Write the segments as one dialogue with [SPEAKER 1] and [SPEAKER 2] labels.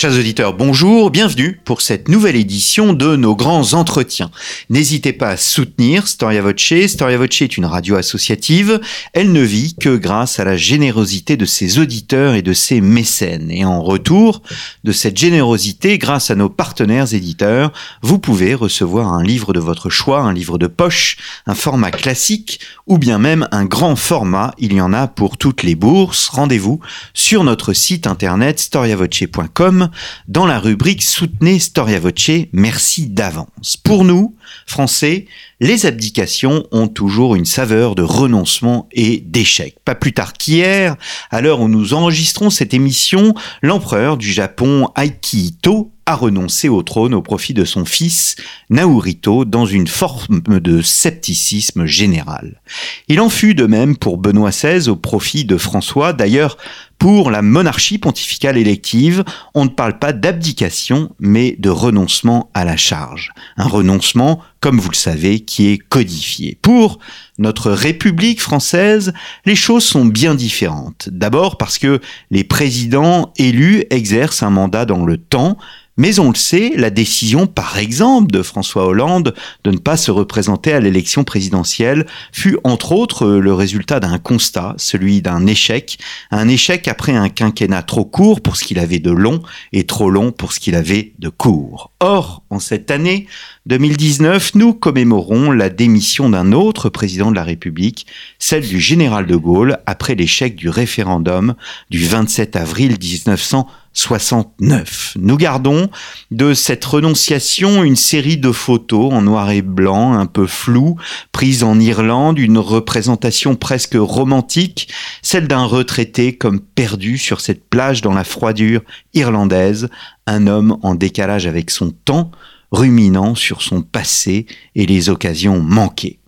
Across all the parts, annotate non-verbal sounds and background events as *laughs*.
[SPEAKER 1] Chers auditeurs, bonjour, bienvenue pour cette nouvelle édition de nos grands entretiens. N'hésitez pas à soutenir Storia Voce. Storia Voce est une radio associative. Elle ne vit que grâce à la générosité de ses auditeurs et de ses mécènes. Et en retour de cette générosité, grâce à nos partenaires éditeurs, vous pouvez recevoir un livre de votre choix, un livre de poche, un format classique ou bien même un grand format. Il y en a pour toutes les bourses. Rendez-vous sur notre site internet storiavoce.com dans la rubrique Soutenez Storia Voce, merci d'avance. Pour nous, Français, les abdications ont toujours une saveur de renoncement et d'échec. Pas plus tard qu'hier, à l'heure où nous enregistrons cette émission, l'empereur du Japon Akihito a renoncé au trône au profit de son fils Naruhito dans une forme de scepticisme général. Il en fut de même pour Benoît XVI au profit de François. D'ailleurs, pour la monarchie pontificale élective, on ne parle pas d'abdication, mais de renoncement à la charge. Un renoncement, comme vous le savez, qui est codifié. Pour notre République française, les choses sont bien différentes. D'abord parce que les présidents élus exercent un mandat dans le temps, mais on le sait, la décision, par exemple, de François Hollande de ne pas se représenter à l'élection présidentielle fut, entre autres, le résultat d'un constat, celui d'un échec, un échec après un quinquennat trop court pour ce qu'il avait de long et trop long pour ce qu'il avait de court. Or, en cette année 2019, nous commémorons la démission d'un autre président de la République, celle du général de Gaulle, après l'échec du référendum du 27 avril 1900 69. Nous gardons de cette renonciation une série de photos en noir et blanc, un peu floues, prises en Irlande, une représentation presque romantique, celle d'un retraité comme perdu sur cette plage dans la froidure irlandaise, un homme en décalage avec son temps, ruminant sur son passé et les occasions manquées.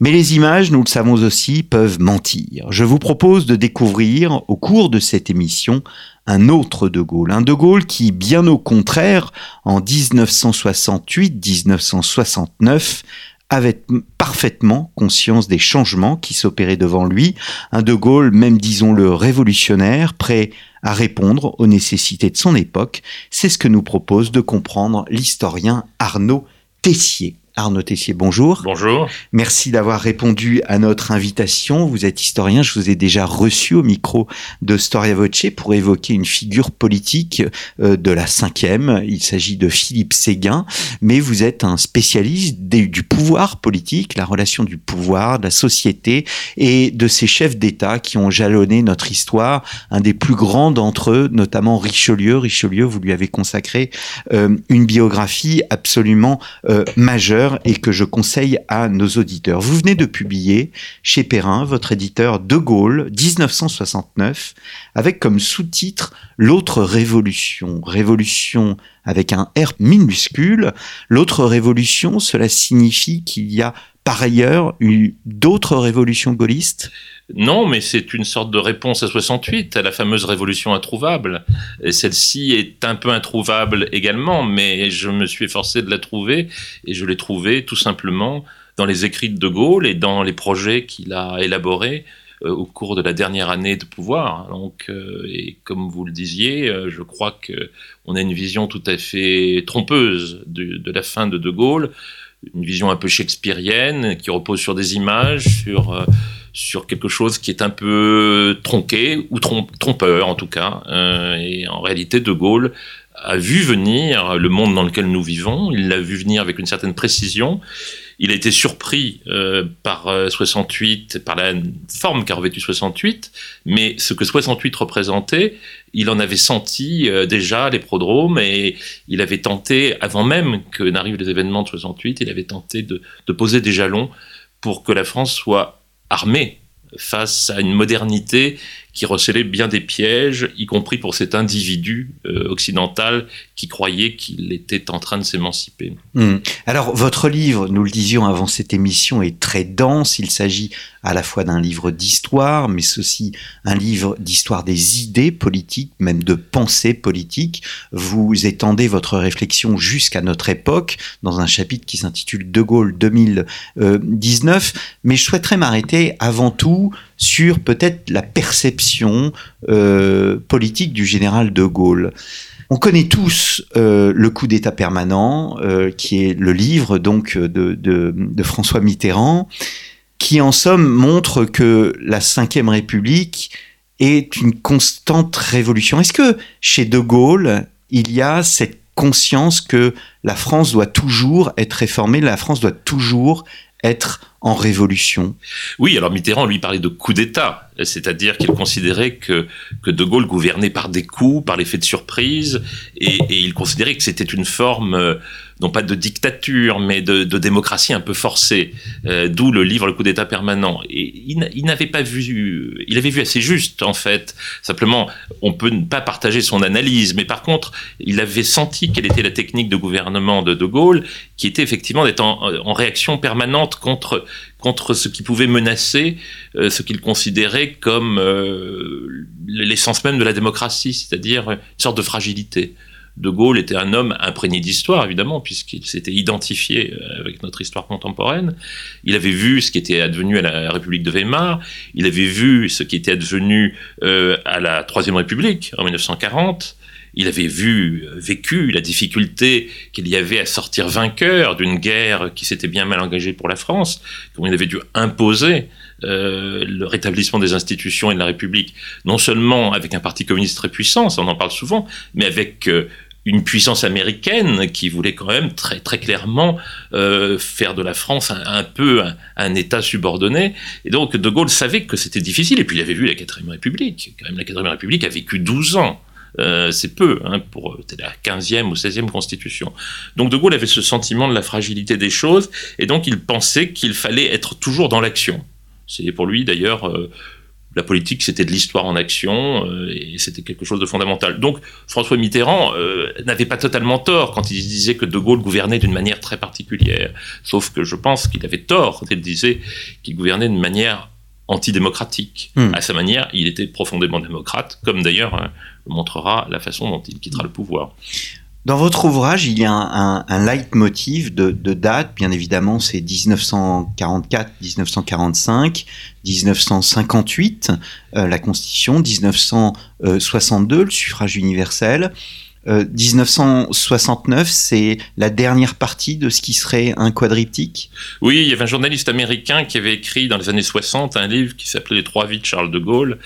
[SPEAKER 1] Mais les images, nous le savons aussi, peuvent mentir. Je vous propose de découvrir au cours de cette émission un autre De Gaulle, un De Gaulle qui, bien au contraire, en 1968-1969, avait parfaitement conscience des changements qui s'opéraient devant lui, un De Gaulle, même disons-le révolutionnaire, prêt à répondre aux nécessités de son époque, c'est ce que nous propose de comprendre l'historien Arnaud Tessier. Arnaud Tessier, bonjour.
[SPEAKER 2] Bonjour.
[SPEAKER 1] Merci d'avoir répondu à notre invitation. Vous êtes historien, je vous ai déjà reçu au micro de Storia Voce pour évoquer une figure politique euh, de la cinquième. Il s'agit de Philippe Séguin, mais vous êtes un spécialiste du pouvoir politique, la relation du pouvoir, de la société et de ces chefs d'État qui ont jalonné notre histoire. Un des plus grands d'entre eux, notamment Richelieu. Richelieu, vous lui avez consacré euh, une biographie absolument euh, majeure et que je conseille à nos auditeurs. Vous venez de publier chez Perrin, votre éditeur De Gaulle, 1969, avec comme sous-titre L'autre révolution. Révolution avec un R minuscule. L'autre révolution, cela signifie qu'il y a par ailleurs eu d'autres révolutions gaullistes?
[SPEAKER 2] Non, mais c'est une sorte de réponse à 68, à la fameuse révolution introuvable. Celle-ci est un peu introuvable également, mais je me suis efforcé de la trouver, et je l'ai trouvée tout simplement dans les écrits de De Gaulle et dans les projets qu'il a élaborés euh, au cours de la dernière année de pouvoir. Donc, euh, et comme vous le disiez, euh, je crois que on a une vision tout à fait trompeuse de, de la fin de De Gaulle, une vision un peu shakespearienne qui repose sur des images, sur sur quelque chose qui est un peu tronqué ou trompeur en tout cas. Euh, et en réalité, De Gaulle a vu venir le monde dans lequel nous vivons. Il l'a vu venir avec une certaine précision. Il a été surpris euh, par 68, euh, par la forme qu'a revêtu 68, mais ce que 68 représentait, il en avait senti déjà les prodromes et il avait tenté, avant même que n'arrivent les événements de 68, il avait tenté de poser des jalons pour que la France soit armée face à une modernité qui recelait bien des pièges, y compris pour cet individu euh, occidental qui croyait qu'il était en train de s'émanciper.
[SPEAKER 1] Hmm. Alors, votre livre, nous le disions avant cette émission, est très dense. Il s'agit à la fois d'un livre d'histoire, mais aussi un livre d'histoire des idées politiques, même de pensée politique. Vous étendez votre réflexion jusqu'à notre époque dans un chapitre qui s'intitule De Gaulle 2019. Mais je souhaiterais m'arrêter avant tout sur peut-être la perception euh, politique du général de Gaulle. On connaît tous euh, le coup d'État permanent, euh, qui est le livre donc de, de, François Mitterrand, qui en somme montre que la Ve République est une constante révolution. Est-ce que chez De Gaulle, il y a cette conscience que la France doit toujours être réformée, la France doit toujours être en révolution.
[SPEAKER 2] Oui, alors Mitterrand lui parlait de coup d'État, c'est-à-dire qu'il considérait que, De Gaulle gouvernait par des coups, par l'effet de surprise, et, et il considérait que c'était une forme euh, non pas de dictature, mais de, de démocratie un peu forcée, euh, d'où le livre Le coup d'État permanent. Et il, n'avait pas vu, il avait vu assez juste en fait. Simplement, on peut ne pas partager son analyse, mais par contre, il avait senti quelle était la technique de gouvernement de De Gaulle, qui était effectivement d'être en, en, réaction permanente contre contre ce qui pouvait menacer euh, ce qu'il considérait comme euh, l'essence même de la démocratie, c'est-à-dire une sorte de fragilité. De Gaulle était un homme imprégné d'histoire, évidemment, puisqu'il s'était identifié euh, avec notre histoire contemporaine. Il avait vu ce qui était advenu à la République de Weimar, il avait vu ce qui était advenu euh, à la Troisième République en 1940. Il avait vu, euh, vécu la difficulté qu'il y avait à sortir vainqueur d'une guerre qui s'était bien mal engagée pour la France, il avait dû imposer le rétablissement des institutions et de la République, non seulement avec un parti communiste très puissant, ça on en parle souvent, mais avec une puissance américaine qui voulait quand même très très clairement euh, faire de la France un, peu un, État subordonné. Et donc De Gaulle savait que c'était difficile. Et puis il avait vu la quatrième République. Quand même, la quatrième République a vécu 12 ans. Euh, c'est peu hein, pour euh, la 15e ou 16e constitution. Donc De Gaulle avait ce sentiment de la fragilité des choses et donc il pensait qu'il fallait être toujours dans l'action. C'est pour lui d'ailleurs la politique, c'était de l'histoire en action euh, et c'était quelque chose de fondamental. Donc François Mitterrand euh, n'avait pas totalement tort quand il disait que De Gaulle gouvernait d'une manière très particulière. Sauf que je pense qu'il avait tort quand il disait qu'il gouvernait d'une manière antidémocratique. Hmm. À sa manière, il était profondément démocrate, comme d'ailleurs hein, montrera la façon dont il quittera le pouvoir.
[SPEAKER 1] Dans votre ouvrage, il y a un, un, un leitmotiv de, de, date, bien évidemment, c'est 1944, 1945, 1958, euh, la Constitution, 1962, le suffrage universel. 1969, euh, c'est la dernière partie de ce qui serait un quadriptyque?
[SPEAKER 2] Oui, il y avait un journaliste américain qui avait écrit dans les années 60 un livre qui s'appelait Les trois vies de Charles de Gaulle.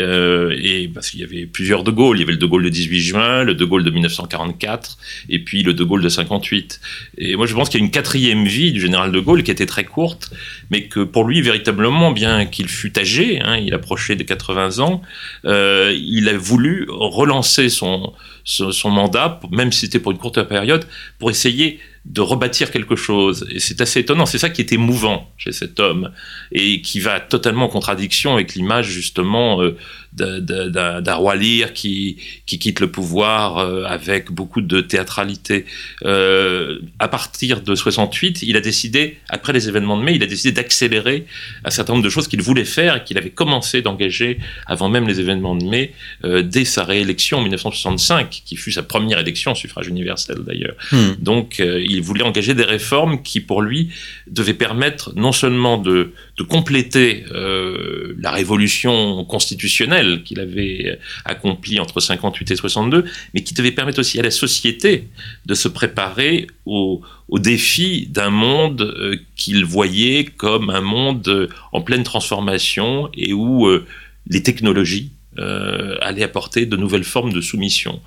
[SPEAKER 2] Euh, et parce qu'il y avait plusieurs de Gaulle. Il y avait le de Gaulle de 18 juin, le de Gaulle de 1944, et puis le de Gaulle de 58. Et moi, je pense qu'il y a une quatrième vie du général de Gaulle qui était très courte, mais que pour lui, véritablement, bien qu'il fût âgé, hein, il approchait des 80 ans, euh, il a voulu relancer son son, mandat, même si c'était pour une courte période, pour essayer de rebâtir quelque chose. Et c'est assez étonnant. C'est ça qui est émouvant chez cet homme et qui va totalement en contradiction avec l'image justement euh, d'un roi lire qui, qui quitte le pouvoir euh, avec beaucoup de théâtralité. Euh, à partir de 68, il a décidé, après les événements de mai, il a décidé d'accélérer un certain nombre de choses qu'il voulait faire et qu'il avait commencé d'engager avant même les événements de mai, euh, dès sa réélection en 1965, qui fut sa première élection au suffrage universel d'ailleurs. Hmm. Donc euh, il voulait engager des réformes qui, pour lui, devaient permettre non seulement de, de compléter euh, la révolution constitutionnelle, qu'il avait accompli entre 58 et 62, mais qui devait permettre aussi à la société de se préparer au, au défi d'un monde euh, qu'il voyait comme un monde euh, en pleine transformation et où euh, les technologies allaient apporter de nouvelles formes de soumission.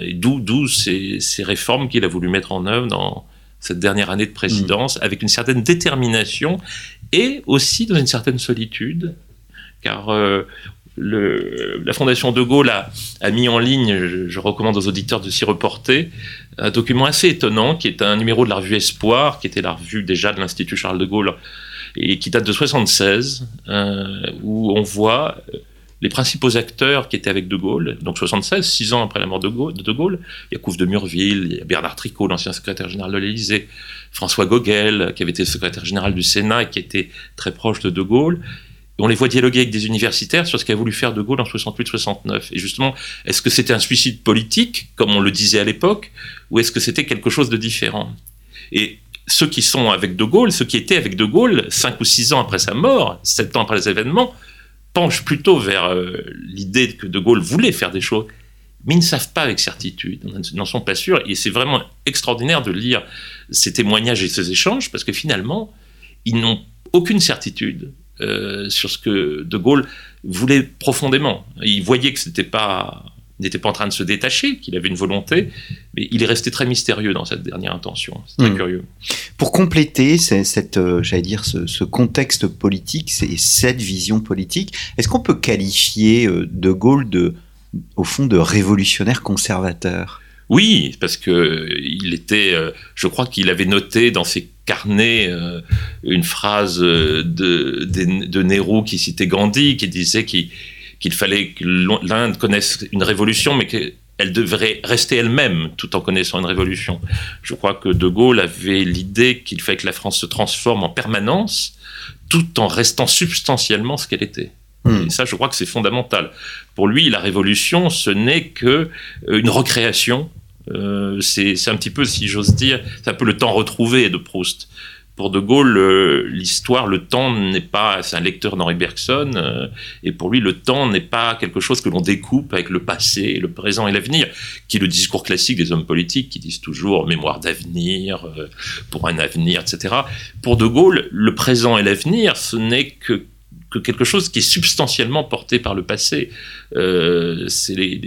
[SPEAKER 2] et d'où ces, ces réformes qu'il a voulu mettre en œuvre dans cette dernière année de présidence, mmh. avec une certaine détermination et aussi dans une certaine solitude, car le, la Fondation de Gaulle a, a mis en ligne, je, recommande aux auditeurs de s'y reporter, un document assez étonnant qui est un numéro de la revue Espoir, qui était la revue déjà de l'Institut Charles de Gaulle et qui date de 76, euh, où on voit les principaux acteurs qui étaient avec De Gaulle, donc 76, six ans après la mort de, de, Gaulle, il y a Couve de Murville, il y a Bernard Tricot, l'ancien secrétaire général de l'Élysée, François Gogel, qui avait été secrétaire général du Sénat et qui était très proche de De Gaulle. On les voit dialoguer avec des universitaires sur ce qu'a voulu faire De Gaulle en 68-69. Et justement, est-ce que c'était un suicide politique, comme on le disait à l'époque, ou est-ce que c'était quelque chose de différent? Et ceux qui sont avec De Gaulle, ceux qui étaient avec De Gaulle, cinq ou six ans après sa mort, sept ans après les événements, penchent plutôt vers euh, l'idée que De Gaulle voulait faire des choses, mais ils ne savent pas avec certitude, ils n'en sont pas sûrs, et c'est vraiment extraordinaire de lire ces témoignages et ces échanges, parce que finalement, ils n'ont aucune certitude euh, sur ce que De Gaulle voulait profondément. Il voyait que c'était pas n'était pas en train de se détacher, qu'il avait une volonté, mais il est resté très mystérieux dans cette dernière intention. C'est très mmh. curieux.
[SPEAKER 1] Pour compléter cette, euh, j'allais dire, ce, contexte politique, et cette vision politique, est-ce qu'on peut qualifier euh, De Gaulle de, au fond, de révolutionnaire conservateur?
[SPEAKER 2] Oui, parce que il était, euh, je crois qu'il avait noté dans ses carnets une phrase de, de, de Nehru qui citait Gandhi, qui disait qu'il qu'il fallait que l'Inde connaisse une révolution, mais qu'elle devrait rester elle-même tout en connaissant une révolution. Je crois que De Gaulle avait l'idée qu'il fallait que la France se transforme en permanence, tout en restant substantiellement ce qu'elle était. Hmm. Et ça, je crois que c'est fondamental. Pour lui, la révolution, ce n'est que euh, une recréation. Euh, c'est un petit peu, si j'ose dire, c'est un peu le temps retrouvé de Proust pour De Gaulle, euh, l'histoire, le temps n'est pas, c'est un lecteur d'Henri Bergson, euh, et pour lui, le temps n'est pas quelque chose que l'on découpe avec le passé, le présent et l'avenir, qui est le discours classique des hommes politiques qui disent toujours mémoire d'avenir, euh, pour un avenir, etc. Pour De Gaulle, le présent et l'avenir, ce n'est que que quelque chose qui est substantiellement porté par le passé. Euh, c'est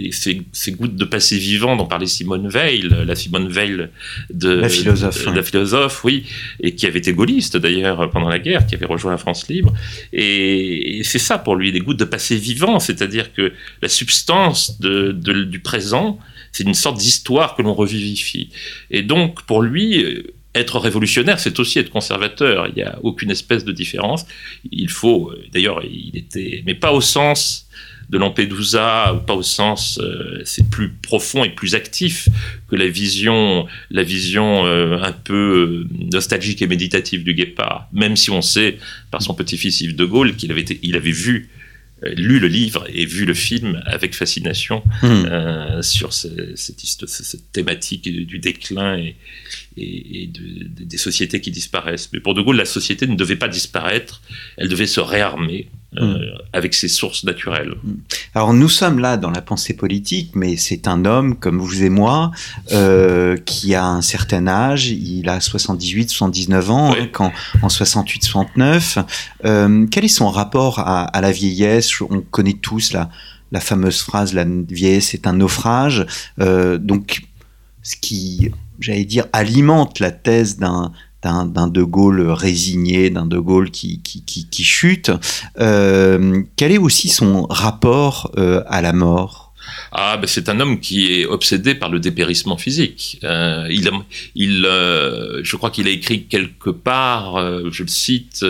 [SPEAKER 2] ces, gouttes de passé vivant dont parlait Simone Veil, la Simone Veil de
[SPEAKER 1] la philosophe,
[SPEAKER 2] la philosophe, oui, et qui avait été gaulliste d'ailleurs pendant la guerre, qui avait rejoint la France libre. Et, c'est ça pour lui, des gouttes de passé vivant, c'est-à-dire que la substance de, du présent, c'est une sorte d'histoire que l'on revivifie. Et donc pour lui, être révolutionnaire, c'est aussi être conservateur. Il n'y a aucune espèce de différence. Il faut, euh, d'ailleurs, il était, mais pas au sens de Lampedusa, pas au sens, euh, c'est plus profond et plus actif que la vision, la vision euh, un peu nostalgique et méditative du Guépard. Même si on sait par son petit-fils Yves de Gaulle qu'il avait, il avait vu lu le livre et vu le film avec fascination hmm. euh, sur cette, cette, thématique du déclin et, et, des sociétés qui disparaissent. Mais pour De Gaulle, la société ne devait pas disparaître, elle devait se réarmer. Euh, hmm. avec ses sources naturelles. Hmm.
[SPEAKER 1] Alors nous sommes là dans la pensée politique, mais c'est un homme comme vous et moi euh, qui a un certain âge, il a 78, 79 ans, hein, quand, en 68, 69. Euh, quel est son rapport à, à, la vieillesse? On connaît tous la, la fameuse phrase "la vieillesse est un naufrage", donc ce qui, j'allais dire, alimente la thèse d'un d'un De Gaulle résigné, d'un De Gaulle qui, qui, chute. Euh, quel est aussi son rapport euh, à la mort?
[SPEAKER 2] Ah, ben c'est un homme qui est obsédé par le dépérissement physique. Euh, il, il, je crois qu'il a écrit quelque part, je le cite,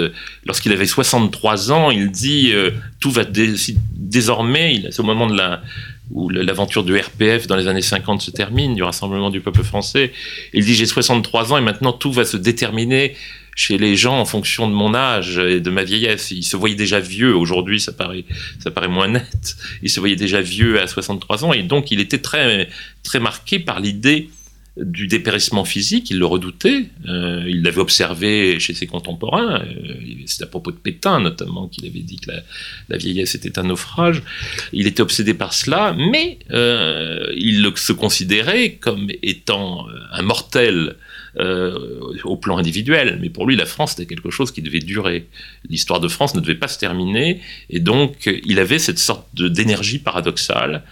[SPEAKER 2] lorsqu'il avait 63 ans, il dit tout va désormais, c'est au moment de la, où l'aventure du RPF dans les années 50 se termine, du Rassemblement du peuple français. Il dit j'ai 63 ans et maintenant tout va se déterminer chez les gens en fonction de mon âge et de ma vieillesse. Il se voyait déjà vieux, aujourd'hui ça paraît, ça paraît moins net, il se voyait déjà vieux à 63 ans et donc il était très, très marqué par l'idée du dépérissement physique, il le redoutait, euh, il l'avait observé chez ses contemporains, euh, c'est à propos de Pétain notamment qu'il avait dit que la, vieillesse était un naufrage, il était obsédé par cela, mais euh, il se considérait comme étant un mortel au plan individuel, mais pour lui la France était quelque chose qui devait durer, l'histoire de France ne devait pas se terminer, et donc il avait cette sorte d'énergie paradoxale,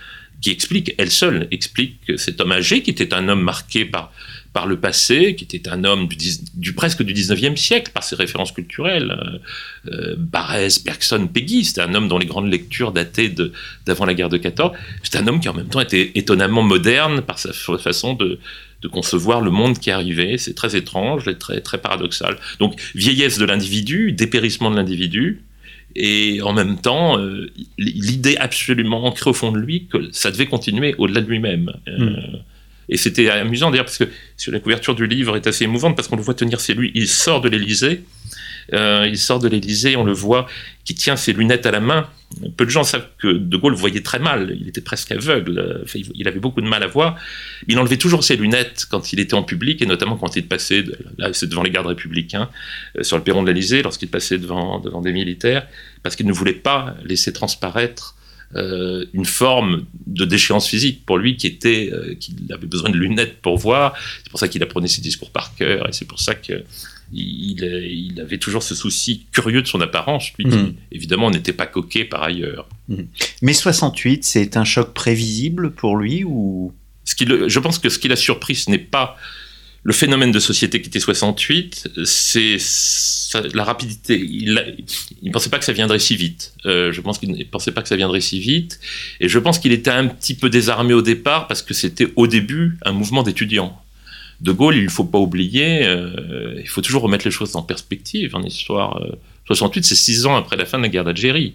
[SPEAKER 2] qui explique, elle seule explique que cet homme âgé, qui était un homme marqué par, par le passé, qui était un homme du, presque du 19e siècle, par ses références culturelles, euh, euh Barès, Bergson, Peggy, c'était un homme dont les grandes lectures dataient d'avant la guerre de 14, c'était un homme qui en même temps était étonnamment moderne par sa façon de, de concevoir le monde qui arrivait, c'est très étrange et très, très paradoxal. Donc vieillesse de l'individu, dépérissement de l'individu, Et en même temps, euh, l'idée absolument ancrée au fond de lui que ça devait continuer au-delà de lui-même. Euh,
[SPEAKER 1] Mm.
[SPEAKER 2] Et c'était amusant d'ailleurs parce que sur la couverture du livre est assez émouvante parce qu'on le voit tenir ses lui, il sort de l'Élysée, euh, il sort de l'Élysée, on le voit qui tient ses lunettes à la main. Peu de gens savent que De Gaulle voyait très mal, il était presque aveugle, il- avait beaucoup de mal à voir. Il enlevait toujours ses lunettes quand il était en public et notamment quand il passait, là c'est devant les gardes républicains, euh, sur le perron de l'Élysée, lorsqu'il passait devant, devant des militaires, parce qu'il ne voulait pas laisser transparaître euh, une forme de déchéance physique pour lui qui était euh, qu'il avait besoin de lunettes pour voir. C'est pour ça qu'il apprenait ses discours par cœur et c'est pour ça que il, il avait toujours ce souci curieux de son apparence, lui qui
[SPEAKER 1] Mm.
[SPEAKER 2] évidemment n'était pas coquet par ailleurs.
[SPEAKER 1] Mais 68, c'est un choc prévisible pour lui ou?
[SPEAKER 2] Ce qui le- je pense que ce qui l'a surpris, ce n'est pas le phénomène de société qui était 68, c'est la rapidité. Il ne pensait pas que ça viendrait si vite. Euh, je pense qu'il ne pensait pas que ça viendrait si vite. Et je pense qu'il était un petit peu désarmé au départ parce que c'était au début un mouvement d'étudiants. De Gaulle, il ne faut pas oublier, euh, il faut toujours remettre les choses en perspective en histoire. Euh, 68, c'est six ans après la fin de la guerre d'Algérie.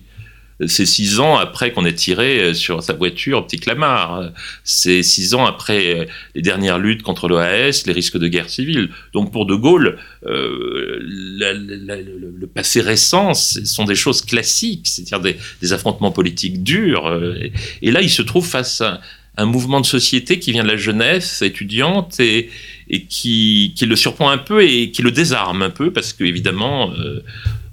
[SPEAKER 2] C'est six ans après qu'on ait tiré euh, sur sa voiture au petit Clamart. C'est six ans après euh, les dernières luttes contre l'OAS, les risques de guerre civile. Donc pour De Gaulle, euh, le, passé récent, ce sont des choses classiques, c'est-à-dire des, affrontements politiques durs. euh, et, et là, il se trouve face à un mouvement de société qui vient de la jeunesse étudiante et, et qui, le surprend un peu et qui le désarme un peu parce qu'évidemment, euh,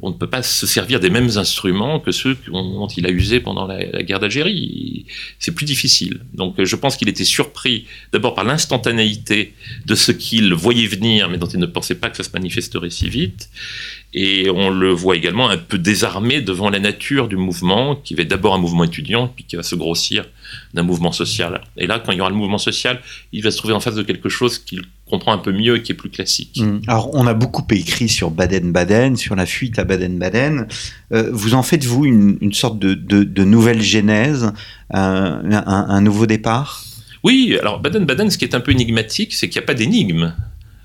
[SPEAKER 2] on ne peut pas se servir des mêmes instruments que ceux dont il a usé pendant la, la guerre d'Algérie. C'est plus difficile. Donc je pense qu'il était surpris d'abord par l'instantanéité de ce qu'il voyait venir, mais dont il ne pensait pas que ça se manifesterait si vite. Et on le voit également un peu désarmé devant la nature du mouvement, qui va être d'abord un mouvement étudiant, puis qui va se grossir d'un mouvement social. Et là, quand il y aura le mouvement social, il va se trouver en face de quelque chose qu'il comprend un peu mieux et qui est plus classique.
[SPEAKER 1] Mm. Alors, on a beaucoup écrit sur Baden-Baden, sur la fuite à Baden-Baden. Euh, vous en faites, vous, une, une sorte de, de, de nouvelle genèse, un, un- un nouveau départ?
[SPEAKER 2] Oui, alors Baden-Baden, ce qui est un peu énigmatique, c'est qu'il n'y a pas d'énigme.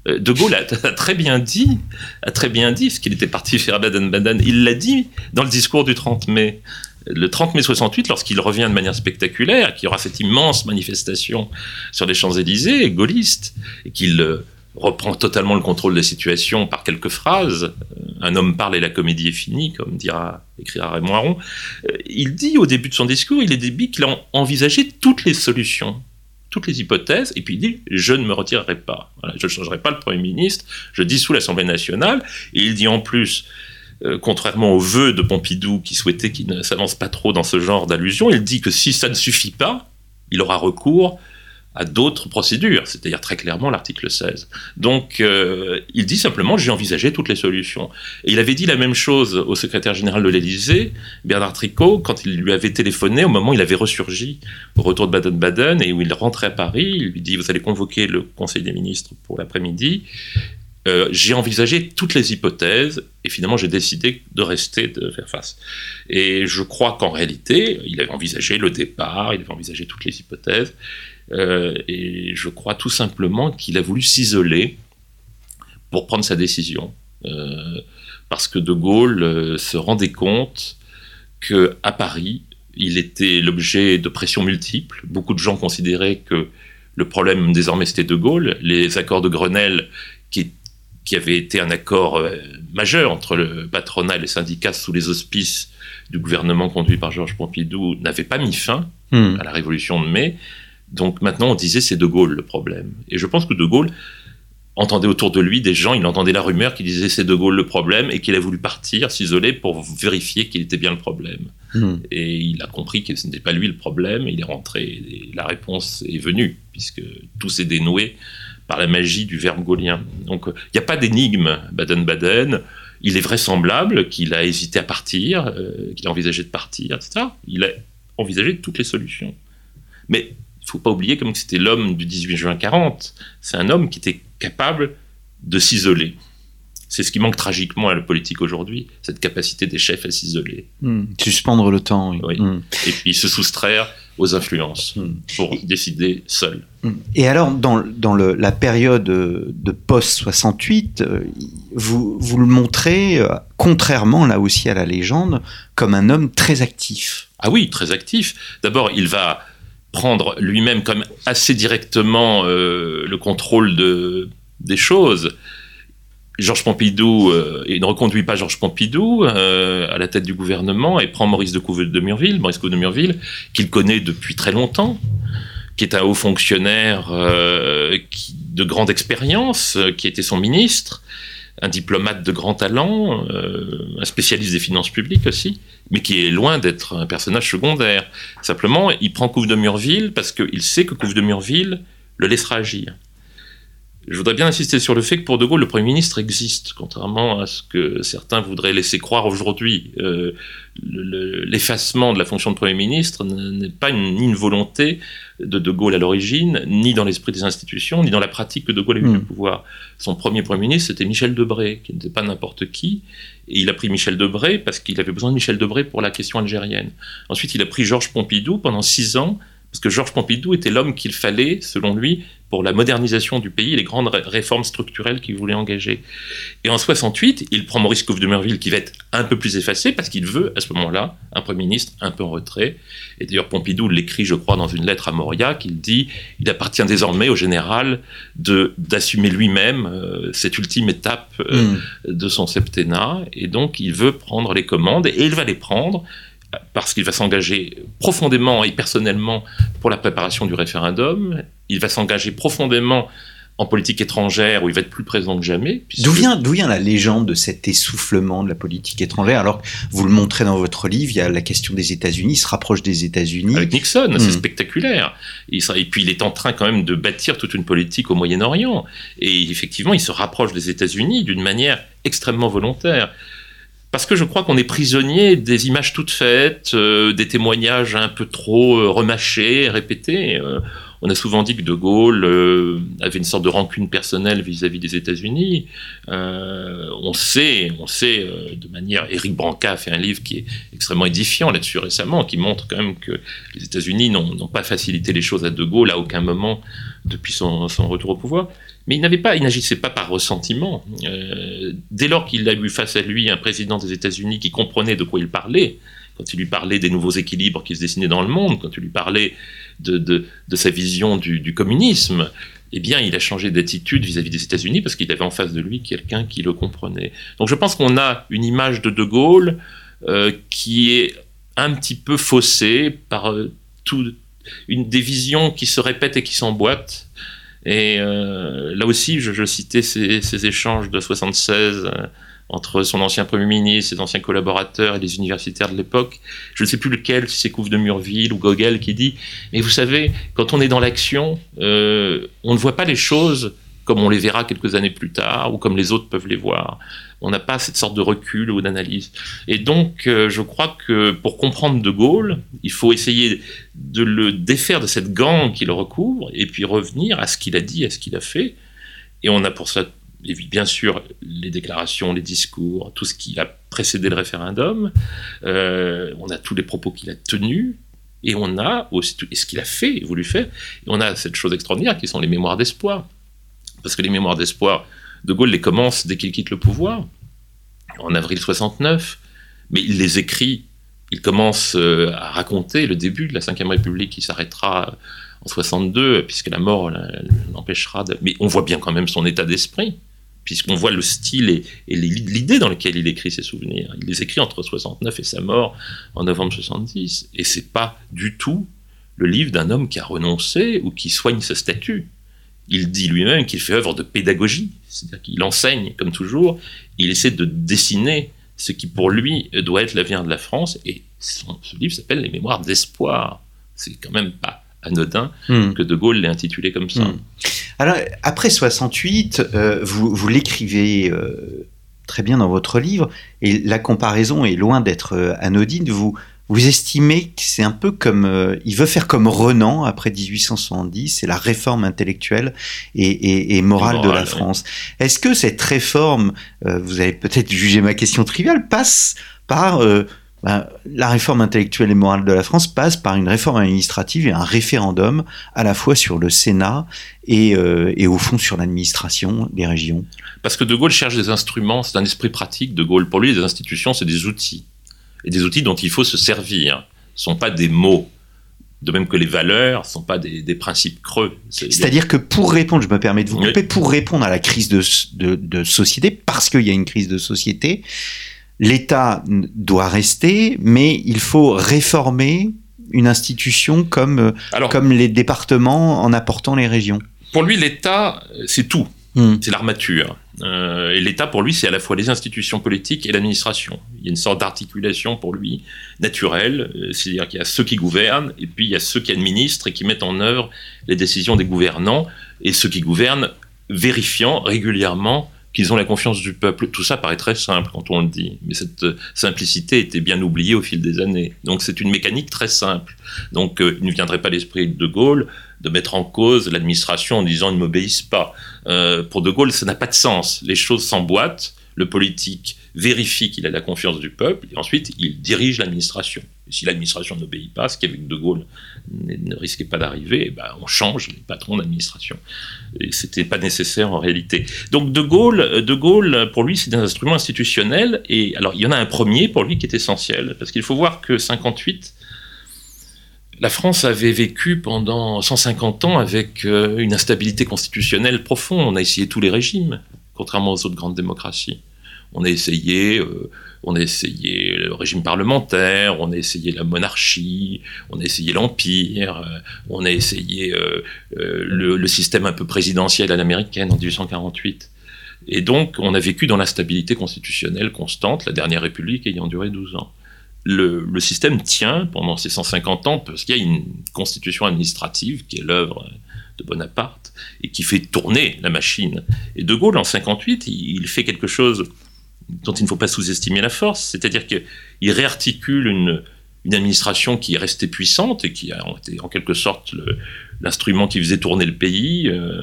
[SPEAKER 2] Euh, De Gaulle a, a très bien dit, a très bien dit ce qu'il était parti faire à Baden-Baden. Il l'a dit dans le discours du 30 mai. Le 30 mai 68, lorsqu'il revient de manière spectaculaire, qu'il y aura cette immense manifestation sur les Champs-Élysées, gaulliste, et qu'il euh, reprend totalement le contrôle de la situation par quelques phrases. Euh, Un homme parle et la comédie est finie, comme dira, écrira Raymond Aron. Euh, Il dit au début de son discours, il est dit qu'il a envisagé toutes les solutions toutes les hypothèses, et puis il dit je ne me retirerai pas. Je ne changerai pas le Premier ministre, je dissous l'Assemblée nationale, et il dit en plus, euh, contrairement aux vœux de Pompidou qui souhaitait qu'il ne s'avance pas trop dans ce genre d'allusion, il dit que si ça ne suffit pas, il aura recours à d'autres procédures, c'est-à-dire très clairement l'article 16. Donc euh, il dit simplement j'ai envisagé toutes les solutions. Et il avait dit la même chose au secrétaire général de l'Élysée, Bernard Tricot, quand il lui avait téléphoné au moment où il avait ressurgi au retour de Baden-Baden et où il rentrait à Paris. Il lui dit Vous allez convoquer le Conseil des ministres pour l'après-midi. Euh, j'ai envisagé toutes les hypothèses et finalement j'ai décidé de rester, de faire face. Et je crois qu'en réalité, il avait envisagé le départ, il avait envisagé toutes les hypothèses. Euh, et je crois tout simplement qu'il a voulu s'isoler pour prendre sa décision. Euh, parce que De Gaulle se rendait compte que à Paris, il était l'objet de pressions multiples. Beaucoup de gens considéraient que le problème désormais c'était De Gaulle. Les accords de Grenelle, qui, avaient été un accord euh, majeur entre le patronat et les syndicats sous les auspices du gouvernement conduit par Georges Pompidou, n'avaient pas mis fin
[SPEAKER 1] Mm.
[SPEAKER 2] à la révolution de mai. Donc maintenant, on disait c'est De Gaulle le problème. Et je pense que De Gaulle entendait autour de lui des gens, il entendait la rumeur qui disait c'est De Gaulle le problème et qu'il a voulu partir, s'isoler pour vérifier qu'il était bien le problème.
[SPEAKER 1] Mm.
[SPEAKER 2] Et il a compris que ce n'était pas lui le problème, et il est rentré, et la réponse est venue, puisque tout s'est dénoué par la magie du verbe gaulien. Donc il n'y a pas d'énigme, Baden-Baden. Il est vraisemblable qu'il a hésité à partir, euh, qu'il a envisagé de partir, etc. Il a envisagé toutes les solutions. Mais il faut pas oublier comme c'était l'homme du 18 juin 40. C'est un homme qui était capable de s'isoler. C'est ce qui manque tragiquement à la politique aujourd'hui, cette capacité des chefs à s'isoler.
[SPEAKER 1] Mm. Suspendre le temps. oui.
[SPEAKER 2] Oui.
[SPEAKER 1] Mm.
[SPEAKER 2] Et puis se soustraire aux influences
[SPEAKER 1] Hmm.
[SPEAKER 2] pour décider seul.
[SPEAKER 1] Et alors, dans, dans le- la période de post-68, euh, vous, vous le montrez, euh, contrairement là aussi à la légende, comme un homme très actif.
[SPEAKER 2] Ah oui, très actif. D'abord, il va prendre lui-même comme assez directement euh, le contrôle de, des choses. Georges Pompidou, euh, ne reconduit pas Georges Pompidou euh, à la tête du gouvernement et prend Maurice de Couve de Murville, Maurice Couve de Murville, qu'il connaît depuis très longtemps, qui est un haut fonctionnaire euh, qui- de grande expérience, euh, qui était son ministre, un diplomate de grand talent, un spécialiste des finances publiques aussi, mais qui est loin d'être un personnage secondaire. Simplement, il prend Couve de Murville parce qu'il sait que Couve de Murville le laissera agir. Je voudrais bien insister sur le fait que pour De Gaulle, le Premier ministre existe, contrairement à ce que certains voudraient laisser croire aujourd'hui. Euh, le- le- L'effacement de la fonction de Premier ministre n'est pas une, ni une volonté de De Gaulle à l'origine, ni dans l'esprit des institutions, ni dans la pratique que De Gaulle a eu
[SPEAKER 1] Mm.
[SPEAKER 2] le pouvoir. Son premier Premier ministre, c'était Michel Debré, qui n'était pas n'importe qui, et il a pris Michel Debré parce qu'il avait besoin de Michel Debré pour la question algérienne. Ensuite, il a pris Georges Pompidou pendant six ans, parce que Georges Pompidou était l'homme qu'il fallait, selon lui, pour la modernisation du pays et les grandes ré- réformes structurelles qu'il voulait engager. Et en 68, il prend Maurice Couve de Merville, qui va être un peu plus effacé, parce qu'il veut, à ce moment-là, un Premier ministre un peu en retrait. Et d'ailleurs, Pompidou l'écrit, je crois, dans une lettre à Moria, qu'il dit il appartient désormais au général d'assumer lui-même euh, cette ultime étape euh,
[SPEAKER 1] Mm.
[SPEAKER 2] de son septennat, et donc il veut prendre les commandes, et il va les prendre parce qu'il va s'engager profondément et personnellement pour la préparation du référendum, il va s'engager profondément en politique étrangère où il va être plus présent que jamais. puisque-
[SPEAKER 1] D'où vient, d'où vient la légende de cet essoufflement de la politique étrangère? Alors, que vous le montrez dans votre livre, il y a la question des États-Unis, il se rapproche des États-Unis.
[SPEAKER 2] Avec Nixon, c'est spectaculaire. Il sera- et puis il est en train quand même de bâtir toute une politique au Moyen-Orient. Et effectivement, il se rapproche des États-Unis d'une manière extrêmement volontaire. Parce que je crois qu'on est prisonnier des images toutes faites, euh, des témoignages un peu trop euh, remâchés, répétés. Euh, on a souvent dit que De Gaulle euh, avait une sorte de rancune personnelle vis-à-vis des États-Unis. Euh, on sait, on sait euh, de manière. Éric Branca a fait un livre qui est extrêmement édifiant là-dessus récemment, qui montre quand même que les États-Unis n'ont n'ont pas facilité les choses à De Gaulle à aucun moment depuis son, son retour au pouvoir. Mais il n'avait pas, il n'agissait pas par ressentiment. Euh, dès lors qu'il a eu face à lui un président des États-Unis qui comprenait de quoi il parlait, quand il lui parlait des nouveaux équilibres qui se dessinaient dans le monde, quand il lui parlait de, sa vision du, du communisme, eh bien, il a changé d'attitude vis-à-vis des États-Unis parce qu'il avait en face de lui quelqu'un qui le comprenait. Donc, je pense qu'on a une image de De Gaulle euh, qui est un petit peu faussée par euh, tout, une des visions qui se répètent et qui s'emboîtent. Et euh, là aussi, je, je citais ces, ces échanges de 76 euh, entre son ancien Premier ministre, ses anciens collaborateurs et les universitaires de l'époque. Je ne sais plus lequel, si c'est Couve de Murville ou Gogel qui dit Mais vous savez, quand on est dans l'action, euh, on ne voit pas les choses comme on les verra quelques années plus tard ou comme les autres peuvent les voir. On n'a pas cette sorte de recul ou d'analyse. Et donc, euh, je crois que pour comprendre De Gaulle, il faut essayer de le défaire de cette gangue qui le recouvre et puis revenir à ce qu'il a dit, à ce qu'il a fait. Et on a pour ça, bien sûr, les déclarations, les discours, tout ce qui a précédé le référendum. Euh, on a tous les propos qu'il a tenus. Et on a aussi et ce qu'il a fait et voulu faire. Et on a cette chose extraordinaire qui sont les mémoires d'espoir. Parce que les mémoires d'espoir, De Gaulle les commence dès qu'il quitte le pouvoir, en avril 69. Mais il les écrit, il commence euh, à raconter le début de la Ve République qui s'arrêtera en 62, puisque la mort l'empêchera. De... Mais on voit bien quand même son état d'esprit, puisqu'on voit le style et, et l'idée dans laquelle il écrit ses souvenirs. Il les écrit entre 69 et sa mort en novembre 70. Et c'est pas du tout le livre d'un homme qui a renoncé ou qui soigne sa statue. Il dit lui-même qu'il fait œuvre de pédagogie, c'est-à-dire qu'il enseigne comme toujours, il essaie de dessiner ce qui pour lui doit être l'avenir de la France, et son- ce livre s'appelle Les Mémoires d'espoir. C'est quand même pas anodin
[SPEAKER 1] Hmm.
[SPEAKER 2] que De Gaulle l'ait intitulé comme ça.
[SPEAKER 1] Hmm. Alors, après 68, euh, vous, vous l'écrivez euh, très bien dans votre livre, et la comparaison est loin d'être euh, anodine. Vous, vous estimez que c'est un peu comme. euh, il veut faire comme Renan après 1870, c'est la réforme intellectuelle et, et- et morale de la
[SPEAKER 2] oui.
[SPEAKER 1] France. Est-ce que cette réforme, euh, vous allez peut-être juger ma question triviale, passe par. euh, ben, la réforme intellectuelle et morale de la France passe par une réforme administrative et un référendum à la fois sur le Sénat et, et au fond sur l'administration des régions?
[SPEAKER 2] Parce que De Gaulle cherche des instruments, c'est un esprit pratique. De Gaulle, pour lui, les institutions, c'est des outils. Et des outils dont il faut se servir. Ce ne sont pas des mots. De même que les valeurs ne sont pas des, des principes creux.
[SPEAKER 1] C'est-à-dire que pour répondre, je me permets de vous couper, oui. pour répondre à la crise de, de, de société, parce qu'il y a une crise de société, l'État doit rester, mais il faut réformer une institution comme, Alors, comme les départements en apportant les régions.
[SPEAKER 2] Pour lui, l'État, c'est tout. Mmh. C'est l'armature. Euh, et l'État, pour lui, c'est à la fois les institutions politiques et l'administration. Il y a une sorte d'articulation pour lui naturelle, euh, c'est-à-dire qu'il y a ceux qui gouvernent, et puis il y a ceux qui administrent et qui mettent en œuvre les décisions des gouvernants, et ceux qui gouvernent vérifiant régulièrement qu'ils ont la confiance du peuple. Tout ça paraît très simple quand on le dit, mais cette simplicité était bien oubliée au fil des années. Donc c'est une mécanique très simple. Donc euh, il ne viendrait pas l'esprit de Gaulle de mettre en cause l'administration en disant ils ne m'obéissent pas. Euh, pour De Gaulle, ça n'a pas de sens. Les choses s'emboîtent, le politique vérifie qu'il a la confiance du peuple, et ensuite il dirige l'administration. Si l'administration n'obéit pas, ce qui avec De Gaulle ne risquait pas d'arriver, eh ben, on change les patrons d'administration. Et c'était pas nécessaire en réalité. Donc De Gaulle, de Gaulle pour lui, c'est un instrument institutionnel, et alors il y en a un premier pour lui qui est essentiel, parce qu'il faut voir que 58, la France avait vécu pendant 150 ans avec euh, une instabilité constitutionnelle profonde. On a essayé tous les régimes, contrairement aux autres grandes démocraties. On a essayé, euh, le régime parlementaire, on a essayé la monarchie, on a essayé l'empire, euh, on a essayé le, le, système un peu présidentiel à l'américaine en 1848. Et donc, on a vécu dans l'instabilité constitutionnelle constante, la dernière République ayant duré 12 ans le, système tient pendant ces 150 ans parce qu'il y a une constitution administrative qui est l'œuvre de Bonaparte et qui fait tourner la machine. Et De Gaulle, en 58, il, fait quelque chose dont il ne faut pas sous-estimer la force, c'est-à-dire qu'il réarticule une, une, administration qui est restée puissante et qui a été en quelque sorte l'instrument qui faisait tourner le pays, euh,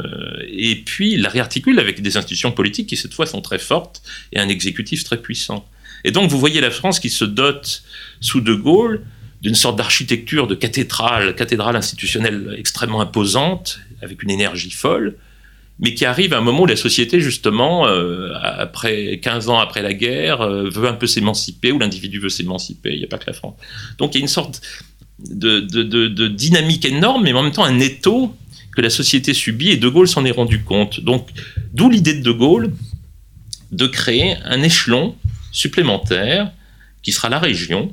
[SPEAKER 2] et puis il la réarticule avec des institutions politiques qui cette fois sont très fortes et un exécutif très puissant. Et donc vous voyez la France qui se dote sous De Gaulle d'une sorte d'architecture de cathédrale, cathédrale institutionnelle extrêmement imposante, avec une énergie folle, mais qui arrive à un moment où la société, justement, euh, après 15 ans après la guerre, euh, veut un peu s'émanciper, où l'individu veut s'émanciper, il n'y a pas que la France. Donc il y a une sorte de, de, dynamique énorme, mais en même temps un étau que la société subit, et De Gaulle s'en est rendu compte. Donc d'où l'idée de De Gaulle de créer un échelon supplémentaire qui sera la région,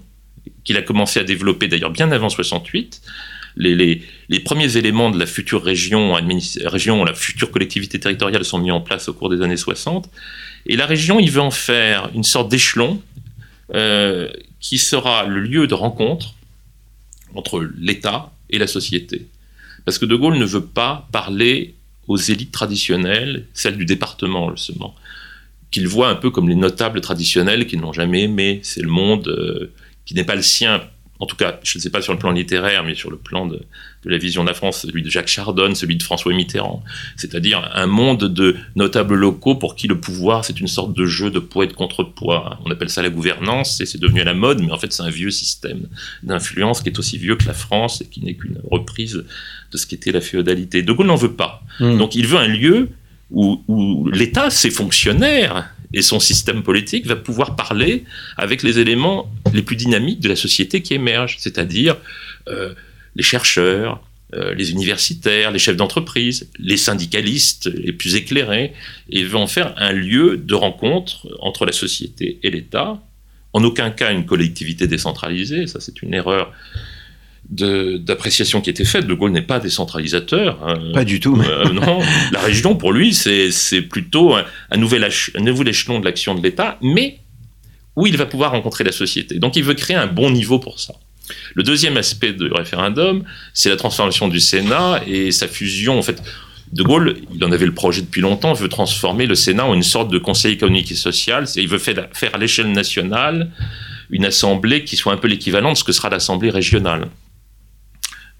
[SPEAKER 2] qu'il a commencé à développer d'ailleurs bien avant 68. Les, premiers éléments de la future région, la future collectivité territoriale sont mis en place au cours des années 60. Et la région, il veut en faire une sorte d'échelon euh, qui sera le lieu de rencontre entre l'État et la société. Parce que De Gaulle ne veut pas parler aux élites traditionnelles, celles du département seulement qu'il voit un peu comme les notables traditionnels qui n'ont jamais aimé. C'est le monde euh, qui n'est pas le sien. En tout cas, je ne sais pas sur le plan littéraire, mais sur le plan de, de, la vision de la France, celui de Jacques Chardon, celui de François Mitterrand. C'est-à-dire un monde de notables locaux pour qui le pouvoir, c'est une sorte de jeu de poids et de contrepoids. On appelle ça la gouvernance, et c'est devenu à la mode, mais en fait, c'est un vieux système d'influence qui est aussi vieux que la France et qui n'est qu'une reprise de ce qu'était la féodalité. De Gaulle n'en veut pas. Mmh. Donc, il veut un lieu où, l'État, ses fonctionnaires et son système politique va pouvoir parler avec les éléments les plus dynamiques de la société qui émergent, c'est-à-dire euh, les chercheurs, euh, les universitaires, les chefs d'entreprise, les syndicalistes les plus éclairés, et va en faire un lieu de rencontre entre la société et l'État. En aucun cas une collectivité décentralisée, ça c'est une erreur d'appréciation qui était faite. De Gaulle n'est pas décentralisateur.
[SPEAKER 1] Hein. Pas du tout. Mais...
[SPEAKER 2] Euh, non, la région, pour lui, c'est plutôt un, un, nouvel un nouvel échelon de l'action de l'État, mais où il va pouvoir rencontrer la société. Donc il veut créer un bon niveau pour ça. Le deuxième aspect du référendum, c'est la transformation du Sénat et sa fusion. En fait, De Gaulle, il en avait le projet depuis longtemps, veut transformer le Sénat en une sorte de conseil économique et social. Il veut faire, faire à l'échelle nationale une assemblée qui soit un peu l'équivalent de ce que sera l'assemblée régionale.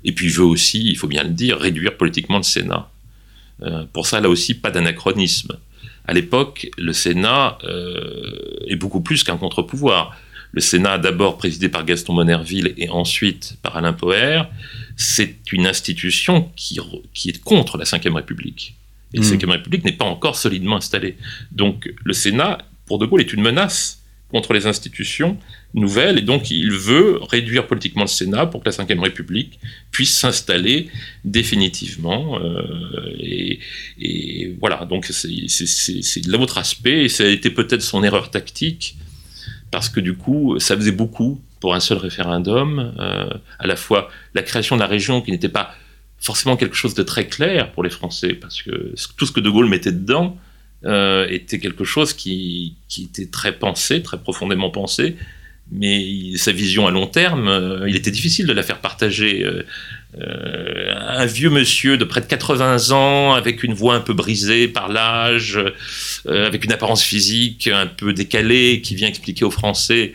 [SPEAKER 2] Et puis il veut aussi, il faut bien le dire, réduire politiquement le Sénat. Euh, pour ça, là aussi, pas d'anachronisme. À l'époque, le Sénat euh, est beaucoup plus qu'un contre-pouvoir. le Sénat, d'abord présidé par Gaston Monerville et ensuite par Alain Poher, c'est une institution qui, qui est contre la Ve République. Et la Ve République n'est pas encore solidement installée. Donc le Sénat, pour De Gaulle, est une menace contre les institutions nouvelles, et donc il veut réduire politiquement le Sénat pour que la Ve République puisse s'installer définitivement. Euh, et, voilà, donc c'est l'autre aspect, et ça a été peut-être son erreur tactique, parce que du coup, ça faisait beaucoup pour un seul référendum, euh, à la fois la création de la région qui n'était pas forcément quelque chose de très clair pour les Français, parce que tout ce que De Gaulle mettait dedans euh, était quelque chose qui, était très pensé, très profondément pensé, mais sa vision à long terme, euh, il était difficile de la faire partager. Euh, un vieux monsieur de près de 80 ans, avec une voix un peu brisée par l'âge, avec une apparence physique un peu décalée, qui vient expliquer aux Français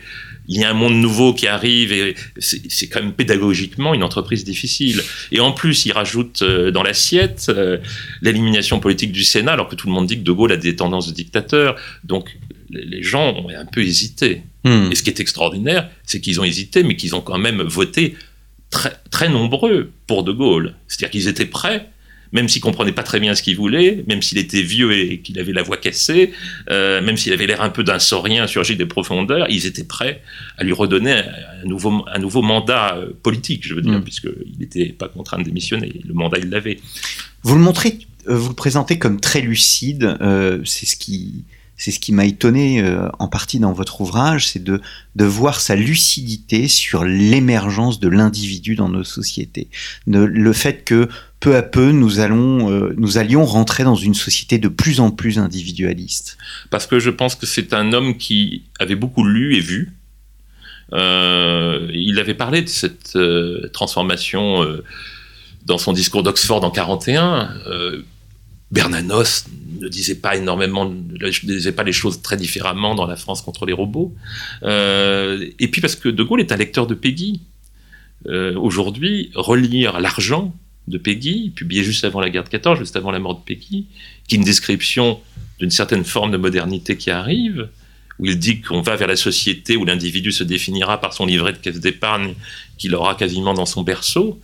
[SPEAKER 2] il y a un monde nouveau qui arrive et c'est quand même pédagogiquement une entreprise difficile. Et en plus, il rajoute euh, dans l'assiette euh, l'élimination politique du Sénat, alors que tout le monde dit que De Gaulle a des tendances de dictateur. Donc les gens ont un peu hésité. Hmm. Et ce qui est extraordinaire, c'est qu'ils ont hésité, mais qu'ils ont quand même voté très, très nombreux pour De Gaulle. C'est-à-dire qu'ils étaient prêts même s'il comprenait pas très bien ce qu'il voulait, même s'il était vieux et qu'il avait la voix cassée, euh, même s'il avait l'air un peu d'un saurien surgi des profondeurs, ils étaient prêts à lui redonner un, nouveau, un nouveau mandat euh, politique, je veux dire, mm. puisqu'il n'était pas contraint de démissionner. Le mandat, il l'avait.
[SPEAKER 1] Vous le montrez, euh, vous le présentez comme très lucide. c'est ce qui c'est ce qui m'a étonné euh, en partie dans votre ouvrage, c'est de, de voir sa lucidité sur l'émergence de l'individu dans nos sociétés. le fait que peu à peu, euh, nous allions rentrer dans une société de plus en plus individualiste.
[SPEAKER 2] Parce que je pense que c'est un homme qui avait beaucoup lu et vu. Euh, il avait parlé de cette transformation dans son discours d'Oxford en 41. Bernanos ne disait pas énormément, ne disait pas les choses très différemment dans la France contre les robots. Euh, et puis parce que De Gaulle est un lecteur de Peggy. Euh, aujourd'hui, relire L'argent de Peggy, publié juste avant la guerre de 14, juste avant la mort de Peggy, qui est une description d'une certaine forme de modernité qui arrive, où il dit qu'on va vers la société où l'individu se définira par son livret de caisse d'épargne qu'il aura quasiment dans son berceau,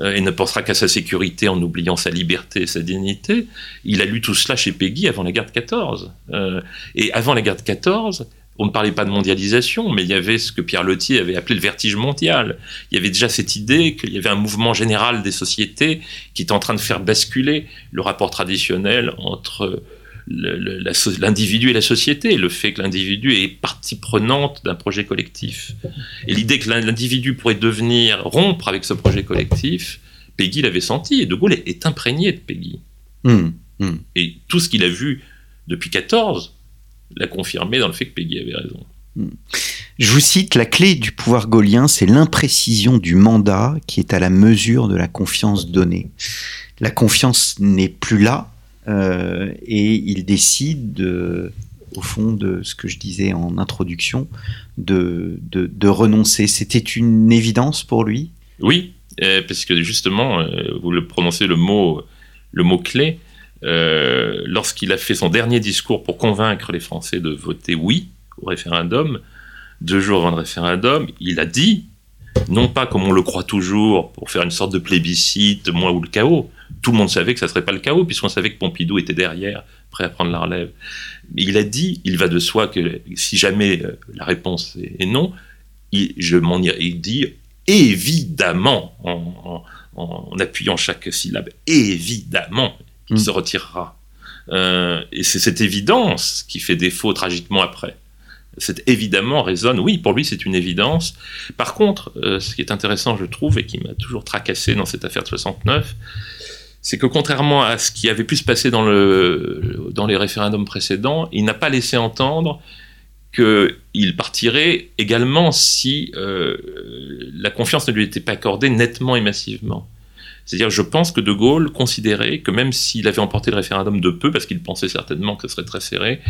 [SPEAKER 2] euh, et ne pensera qu'à sa sécurité en oubliant sa liberté et sa dignité. Il a lu tout cela chez Peggy avant la guerre de 14. Euh, et avant la guerre de 14, on ne parlait pas de mondialisation, mais il y avait ce que Pierre Lottier avait appelé le vertige mondial. Il y avait déjà cette idée qu'il y avait un mouvement général des sociétés qui était en train de faire basculer le rapport traditionnel entre l'individu et la société, le fait que l'individu est partie prenante d'un projet collectif. Et l'idée que l'individu pourrait devenir, rompre avec ce projet collectif, Peggy l'avait senti, et De Gaulle est imprégné de Peggy. Hmm, hmm. Et tout ce qu'il a vu depuis 14 l'a confirmé dans le fait que Peggy avait raison. Hmm.
[SPEAKER 1] Je vous cite, la clé du pouvoir gaulien, c'est l'imprécision du mandat qui est à la mesure de la confiance donnée. La confiance n'est plus là, euh, et il décide, au fond de ce que je disais en introduction, de, de, renoncer. C'était une évidence pour lui?
[SPEAKER 2] Oui, euh, parce que justement, euh, vous le prononcez le mot, le mot clé. Lorsqu'il a fait son dernier discours pour convaincre les Français de voter oui au référendum, deux jours avant le référendum, il a dit, non pas comme on le croit toujours, pour faire une sorte de plébiscite, moi ou le chaos, tout le monde savait que ça serait pas le chaos, puisqu'on savait que Pompidou était derrière, prêt à prendre la relève. Mais il a dit, il va de soi que si jamais euh, la réponse est non, il, je m'en il dit évidemment, en, appuyant chaque syllabe, évidemment, qu'il mm. se retirera. Euh, et c'est cette évidence qui fait défaut tragiquement après. Cette évidemment résonne, oui, pour lui c'est une évidence. Par contre, euh, ce qui est intéressant, je trouve, et qui m'a toujours tracassé dans cette affaire de 69, c'est que contrairement à ce qui avait pu se passer dans, le, dans les référendums précédents, il n'a pas laissé entendre qu'il partirait également si euh, la confiance ne lui était pas accordée nettement et massivement. C'est-à-dire, je pense que De Gaulle considérait que même s'il avait emporté le référendum de peu, parce qu'il pensait certainement que ce serait très serré,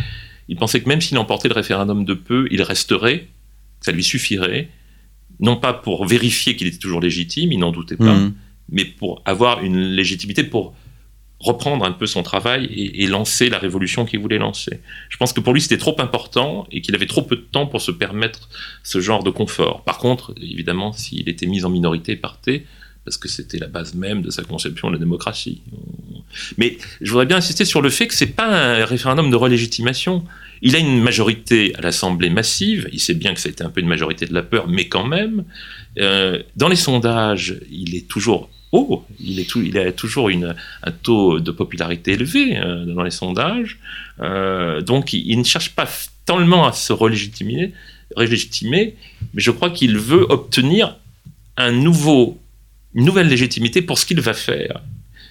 [SPEAKER 2] il pensait que même s'il emportait le référendum de peu, il resterait, ça lui suffirait, non pas pour vérifier qu'il était toujours légitime, il n'en doutait pas, mmh mais pour avoir une légitimité pour reprendre un peu son travail et, lancer la révolution qu'il voulait lancer. Je pense que pour lui c'était trop important et qu'il avait trop peu de temps pour se permettre ce genre de confort. Par contre, évidemment, s'il était mis en minorité, partait parce que c'était la base même de sa conception de la démocratie. Mais je voudrais bien insister sur le fait que c'est pas un référendum de relégitimation. Il a une majorité à l'Assemblée massive. Il sait bien que c'était un peu une majorité de la peur, mais quand même, euh, dans les sondages, il est toujours haut. Il, il a toujours une, un taux de popularité élevé euh, dans les sondages. Euh, donc, il, ne cherche pas tellement à se relégitimer, relégitimer mais je crois qu'il veut obtenir un nouveau, une nouvelle légitimité pour ce qu'il va faire.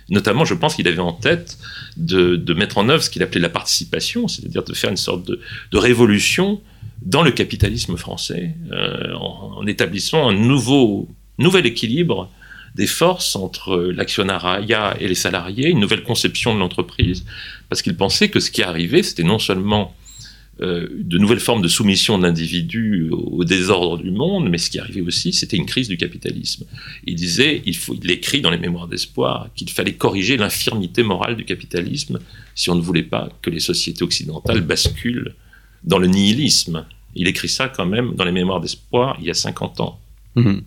[SPEAKER 2] Notamment, je pense qu'il avait en tête de, mettre en œuvre ce qu'il appelait la participation, c'est-à-dire de faire une sorte de, révolution dans le capitalisme français, euh, en, en, établissant un nouveau, nouvel équilibre des forces entre l'actionnariat et les salariés, une nouvelle conception de l'entreprise, parce qu'il pensait que ce qui arrivait, c'était non seulement euh, de nouvelles formes de soumission d'individus au désordre du monde, mais ce qui arrivait aussi, c'était une crise du capitalisme. Il disait, il, faut, il écrit dans les Mémoires d'espoir, qu'il fallait corriger l'infirmité morale du capitalisme si on ne voulait pas que les sociétés occidentales basculent dans le nihilisme. Il écrit ça quand même dans les Mémoires d'espoir il y a 50 ans. Mmh.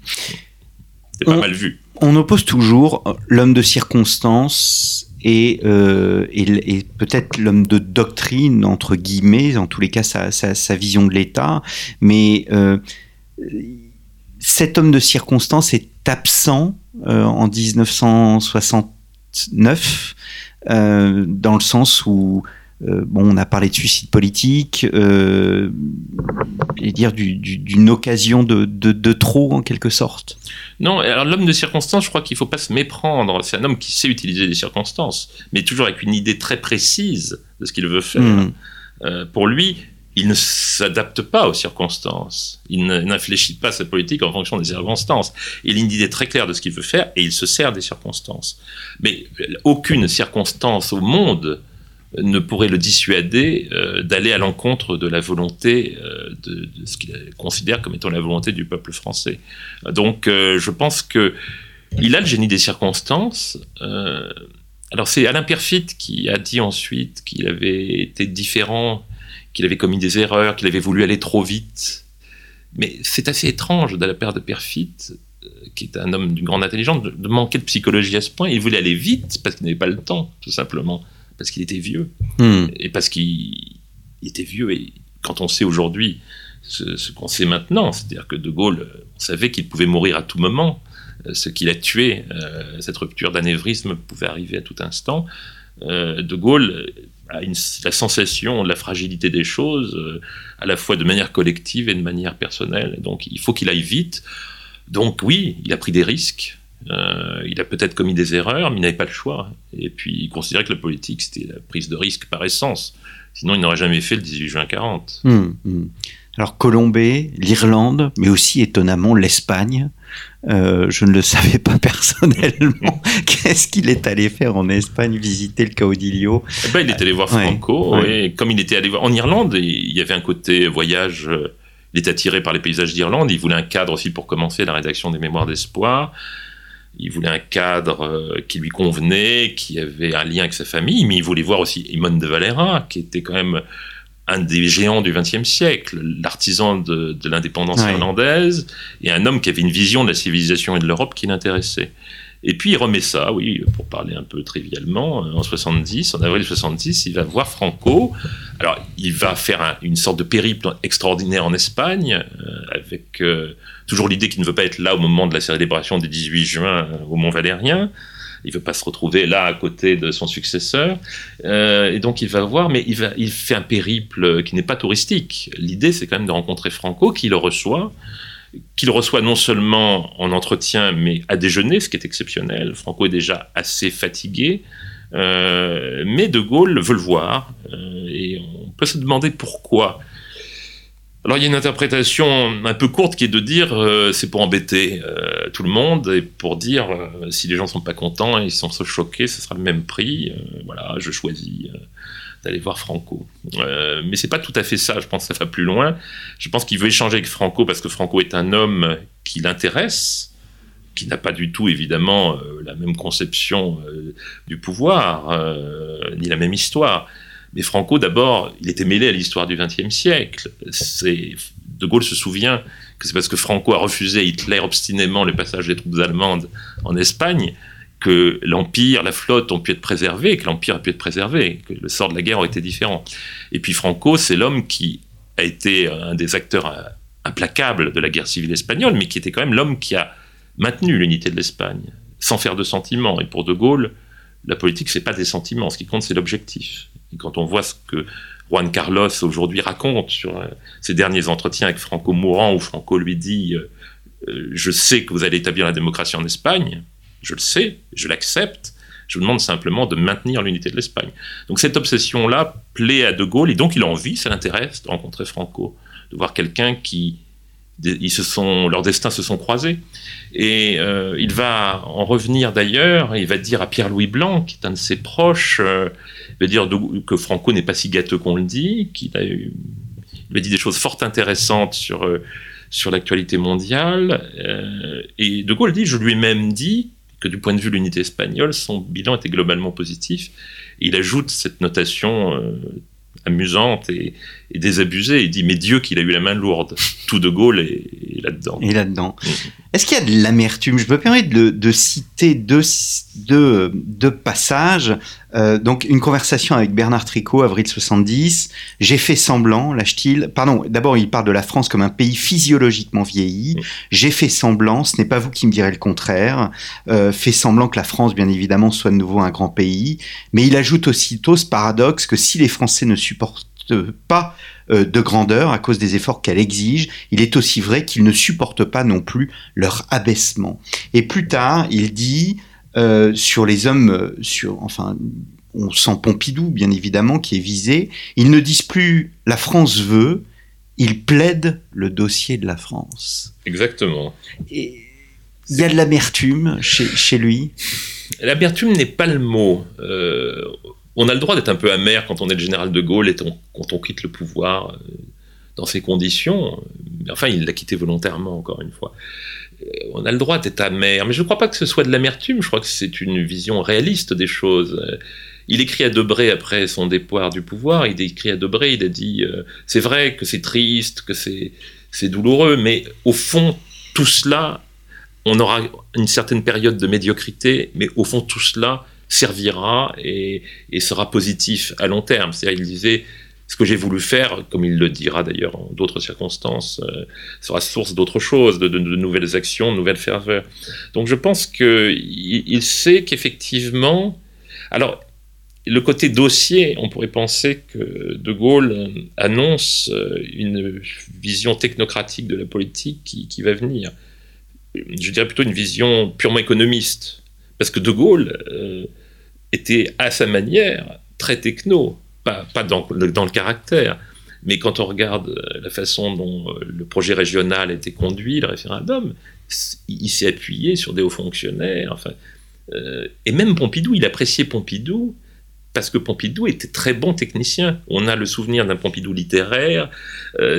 [SPEAKER 2] C'est pas mal vu.
[SPEAKER 1] On oppose toujours l'homme de circonstance et, euh, et, peut-être l'homme de doctrine, entre guillemets, en tous les cas sa, vision de l'État, mais euh, cet homme de circonstance est absent euh, en 1969, euh, dans le sens où euh, bon, on a parlé de suicide politique, euh, et dire d'une occasion de, trop en quelque sorte.
[SPEAKER 2] Non, alors l'homme de circonstance, je crois qu'il ne faut pas se méprendre. C'est un homme qui sait utiliser les circonstances, mais toujours avec une idée très précise de ce qu'il veut faire. Hmm. Euh, pour lui, il ne s'adapte pas aux circonstances. Il n'infléchit pas sa politique en fonction des circonstances. Il a une idée très claire de ce qu'il veut faire et il se sert des circonstances. Mais aucune circonstance au monde ne pourrait le dissuader euh, d'aller à l'encontre de la volonté euh, de, ce qu'il considère comme étant la volonté du peuple français. Donc euh, je pense que il a le génie des circonstances. alors c'est Alain Perfit qui a dit ensuite qu'il avait été différent, qu'il avait commis des erreurs, qu'il avait voulu aller trop vite. Mais c'est assez étrange de la part de Perfit qui est un homme d'une grande intelligence, de manquer de psychologie à ce point. Il voulait aller vite parce qu'il n'avait pas le temps, tout simplement parce qu'il était vieux. Hmm. Et parce qu'il était vieux. Et quand on sait aujourd'hui ce, qu'on sait maintenant, c'est-à-dire que De Gaulle, on savait qu'il pouvait mourir à tout moment, euh, ce qui l'a tué, euh, cette rupture d'anévrisme pouvait arriver à tout instant. Euh, de Gaulle a une, la sensation de la fragilité des choses, à la fois de manière collective et de manière personnelle. Donc il faut qu'il aille vite. Donc oui, il a pris des risques. Euh, il a peut-être commis des erreurs, mais il n'avait pas le choix. Et puis il considérait que la politique, c'était la prise de risque par essence. Sinon, il n'aurait jamais fait le 18 juin 40.
[SPEAKER 1] Hum, hum. Alors Colombey, l'Irlande, mais aussi étonnamment l'Espagne. Euh, je ne le *laughs* savais pas personnellement. *laughs* Qu'est-ce qu'il est allé faire en Espagne, visiter le Caudillo?
[SPEAKER 2] Eh ben, Il est allé voir Franco. Et comme il était allé voir en Irlande, il y avait un côté voyage. Euh, il était attiré par les paysages d'Irlande. Il voulait un cadre aussi pour commencer la rédaction des Mémoires d'espoir il voulait un cadre euh, qui lui convenait, qui avait un lien avec sa famille, mais il voulait voir aussi Imon de Valera, qui était quand même un des géants du XXe siècle, l'artisan de, l'indépendance irlandaise, et un homme qui avait une vision de la civilisation et de l'Europe qui l'intéressait. Et puis il remet ça, oui, pour parler un peu trivialement, euh, en 70, en avril 70, il va voir Franco. Alors il va faire une sorte de périple extraordinaire en Espagne, euh, avec toujours l'idée qu'il ne veut pas être là au moment de la célébration du 18 juin euh, au Mont Valérien. Il veut pas se retrouver là à côté de son successeur. Euh, et donc il va voir, mais il fait un périple qui n'est pas touristique. L'idée, c'est quand même de rencontrer Franco, qui le reçoit, qu'il reçoit non seulement en entretien, mais à déjeuner, ce qui est exceptionnel. Franco est déjà assez fatigué. Euh, mais De Gaulle veut le voir. et on peut se demander pourquoi alors il y a une interprétation un peu courte qui est de dire euh, c'est pour embêter euh, tout le monde et pour dire euh, si les gens sont pas contents et ils sont choqués, ce sera le même prix. voilà, je choisis d'aller voir Franco. mais c'est pas tout à fait ça. Je pense que ça va plus loin. Je pense qu'il veut échanger avec Franco parce que Franco est un homme qui l'intéresse qui n'a pas du tout évidemment la même conception du pouvoir, ni la même histoire. Mais Franco, d'abord, il était mêlé à l'histoire du XXe siècle. De Gaulle se souvient que c'est parce que Franco a refusé à Hitler obstinément le passage des troupes allemandes en Espagne que l'Empire, la flotte ont pu être préservés, que l'Empire a pu être préservé, que le sort de la guerre aurait été différent. Et puis Franco, c'est l'homme qui a été un des acteurs implacables de la guerre civile espagnole, mais qui était quand même l'homme qui a maintenu l'unité de l'Espagne, sans faire de sentiments. Et pour De Gaulle, la politique, c'est pas des sentiments. Ce qui compte, c'est l'objectif. Et quand on voit ce que Juan Carlos aujourd'hui raconte sur euh, ses derniers entretiens avec Franco mourant, où Franco lui dit euh, euh, Je sais que vous allez établir la démocratie en Espagne, je le sais, je l'accepte, je vous demande simplement de maintenir l'unité de l'Espagne. Donc cette obsession-là plaît à De Gaulle, et donc il a envie, ça l'intéresse, de rencontrer Franco, de voir quelqu'un qui ils se sont, leurs destins se sont croisés. Et euh, il va en revenir d'ailleurs, il va dire à Pierre-Louis Blanc, qui est un de ses proches, euh, il va dire que Franco n'est pas si gâteux qu'on le dit, qu'il a, il va dire des choses fort intéressantes sur, euh, sur l'actualité mondiale. et De Gaulle dit, je lui ai même dit du point de vue de l'unité espagnole, son bilan était globalement positif. il ajoute cette notation amusante et, désabusée. Il dit Mais Dieu qu'il a eu la main lourde. Tout de Gaulle est, là-dedans.
[SPEAKER 1] Et là-dedans. Mm. Est-ce qu'il y a de l'amertume? Je me permets de, citer deux, deux, deux passages. Euh, donc, une conversation avec Bernard Tricot, avril 70. J'ai fait semblant, lâche-t-il. Pardon, d'abord, il parle de la France comme un pays physiologiquement vieilli. Mm. J'ai fait semblant, ce n'est pas vous qui me direz le contraire. Euh, fait semblant que la France, bien évidemment, soit de nouveau un grand pays. Mais il ajoute aussitôt ce paradoxe que si les Français ne supportent pas euh, de grandeur à cause des efforts qu'elle exige, il est aussi vrai qu'ils ne supportent pas non plus leur abaissement. Et plus tard, il dit euh, sur les hommes, euh, sur, enfin, on sent Pompidou, bien évidemment, qui est visé, ils ne disent plus la France veut, ils plaident le dossier de la France.
[SPEAKER 2] Exactement.
[SPEAKER 1] Et il y a de l'amertume chez, chez lui?
[SPEAKER 2] L'amertume n'est pas le mot on a le droit d'être un peu amer quand on est le général de Gaulle et quand on quitte le pouvoir euh, dans ces conditions. Enfin, il l'a quitté volontairement, encore une fois. Euh, on a le droit d'être amer, mais je ne crois pas que ce soit de l'amertume, je crois que c'est une vision réaliste des choses. Euh, il écrit à Debré après son départ du pouvoir, il écrit à Debré, il a dit c'est vrai que c'est triste, que c'est douloureux, mais au fond, tout cela, on aura une certaine période de médiocrité, mais au fond, tout cela, servira et, sera positif à long terme. C'est-à-dire, il disait, ce que j'ai voulu faire, comme il le dira d'ailleurs en d'autres circonstances, euh, sera source d'autres choses, de, nouvelles actions, de nouvelles ferveurs. Donc je pense qu'il il sait qu'effectivement, alors le côté dossier, on pourrait penser que De Gaulle annonce euh, une vision technocratique de la politique qui, qui va venir. Je dirais plutôt une vision purement économiste. Parce que De Gaulle, euh, était à sa manière très techno, pas, dans, le caractère, mais quand on regarde euh, la façon dont euh, le projet régional été conduit, le référendum, il s'est appuyé sur des hauts fonctionnaires. Enfin, et même Pompidou, il appréciait Pompidou parce que Pompidou était très bon technicien. On a le souvenir d'un Pompidou littéraire,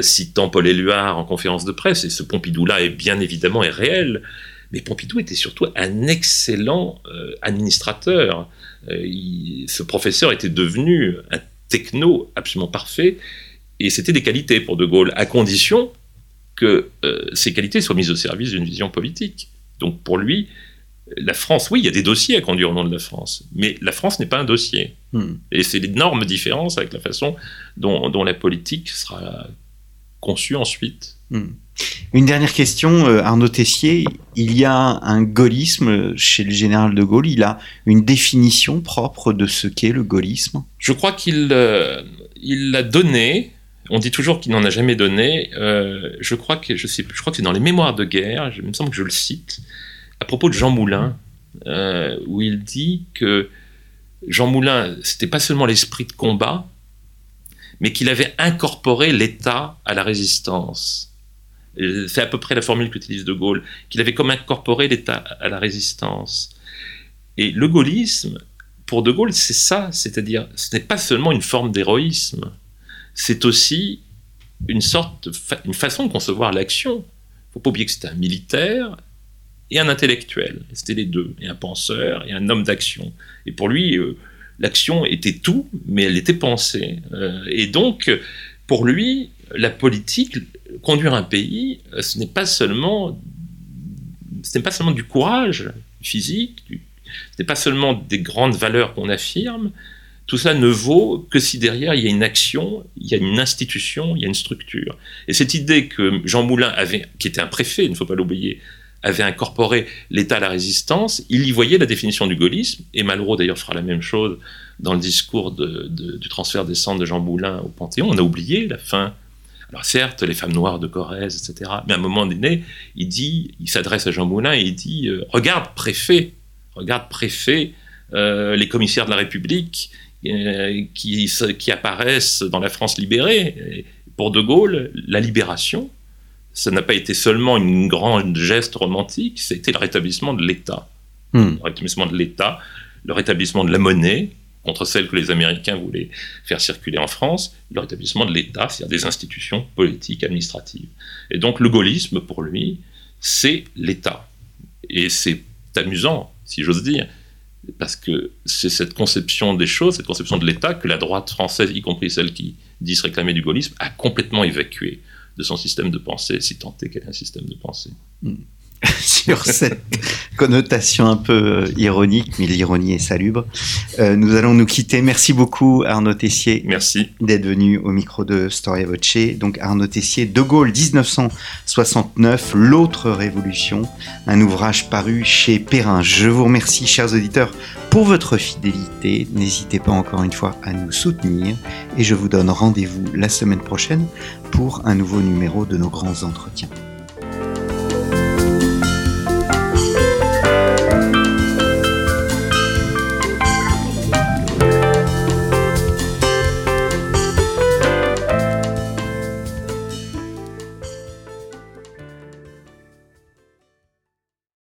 [SPEAKER 2] citant Paul Éluard en conférence de presse, et ce Pompidou-là est bien évidemment est réel. Mais Pompidou était surtout un excellent administrateur. Euh, ce professeur était devenu un techno absolument parfait, et c'était des qualités pour De Gaulle, à condition que euh, ces qualités soient mises au service d'une vision politique. Donc pour lui, la France, oui, il y a des dossiers à conduire au nom de la France, mais la France n'est pas un dossier. Hmm. Et c'est l'énorme différence avec la façon dont, la politique sera conçue ensuite.
[SPEAKER 1] Hmm. Une dernière question, euh, Arnaud Tessier. Il y a un gaullisme chez le général de Gaulle. Il a une définition propre de ce qu'est le gaullisme?
[SPEAKER 2] Je crois qu'il euh, l'a donné. On dit toujours qu'il n'en a jamais donné. Euh, je crois que je sais, je crois que c'est dans les Mémoires de guerre. Il me semble que je le cite à propos de Jean Moulin, où il dit que Jean Moulin, c'était pas seulement l'esprit de combat, mais qu'il avait incorporé l'État à la résistance c'est à peu près la formule qu'utilise De Gaulle, qu'il avait comme incorporé l'État à la résistance. Et le gaullisme, pour De Gaulle, c'est ça, c'est-à-dire, ce n'est pas seulement une forme d'héroïsme, c'est aussi une sorte, une façon de concevoir l'action. Il faut pas oublier que c'était un militaire et un intellectuel. C'était les deux, et un penseur et un homme d'action. Et pour lui, euh, l'action était tout, mais elle était pensée. Euh, et donc, pour lui, la politique, conduire un pays, euh, ce n'est pas seulement, ce n'est pas seulement du courage physique, ce n'est pas seulement des grandes valeurs qu'on affirme. Tout ça ne vaut que si derrière il y a une action, il y a une institution, il y a une structure. Et cette idée que Jean Moulin avait, qui était un préfet, il ne faut pas l'oublier, avait incorporé l'État à la résistance, il y voyait la définition du gaullisme, et Malraux d'ailleurs fera la même chose dans le discours du transfert des cendres de Jean Moulin au Panthéon. On a oublié la fin. Alors certes, les femmes noires de Corrèze, etc. Mais à un moment donné, il dit, il s'adresse à Jean Moulin et il dit euh, Regarde, préfet, regarde, préfet, euh, les commissaires de la République euh, qui, qui apparaissent dans la France libérée. pour De Gaulle, la libération, ça n'a pas été seulement une grande geste romantique, c'était le rétablissement de l'État. Hmm. Le rétablissement de l'État, le rétablissement de la monnaie, contre celle que les Américains voulaient faire circuler en France, le rétablissement de l'État, c'est-à-dire des institutions politiques, administratives. Et donc le gaullisme, pour lui, c'est l'État. Et c'est amusant, si j'ose dire, parce que c'est cette conception des choses, cette conception de l'État que la droite française, y compris celle qui dit se réclamer du gaullisme, a complètement évacuée de son système de pensée, si tant est qu'elle est un système de pensée.
[SPEAKER 1] Hmm. *laughs* Sur cette connotation un peu euh, ironique, mais l'ironie est salubre, euh, nous allons nous quitter. Merci beaucoup Arnaud Tessier.
[SPEAKER 2] Merci.
[SPEAKER 1] D'être venu au micro de Storia Voce. Donc Arnaud Tessier, De Gaulle 1969, L'autre révolution, un ouvrage paru chez Perrin. Je vous remercie chers auditeurs pour votre fidélité. N'hésitez pas encore une fois à nous soutenir et je vous donne rendez-vous la semaine prochaine pour un nouveau numéro de nos grands entretiens.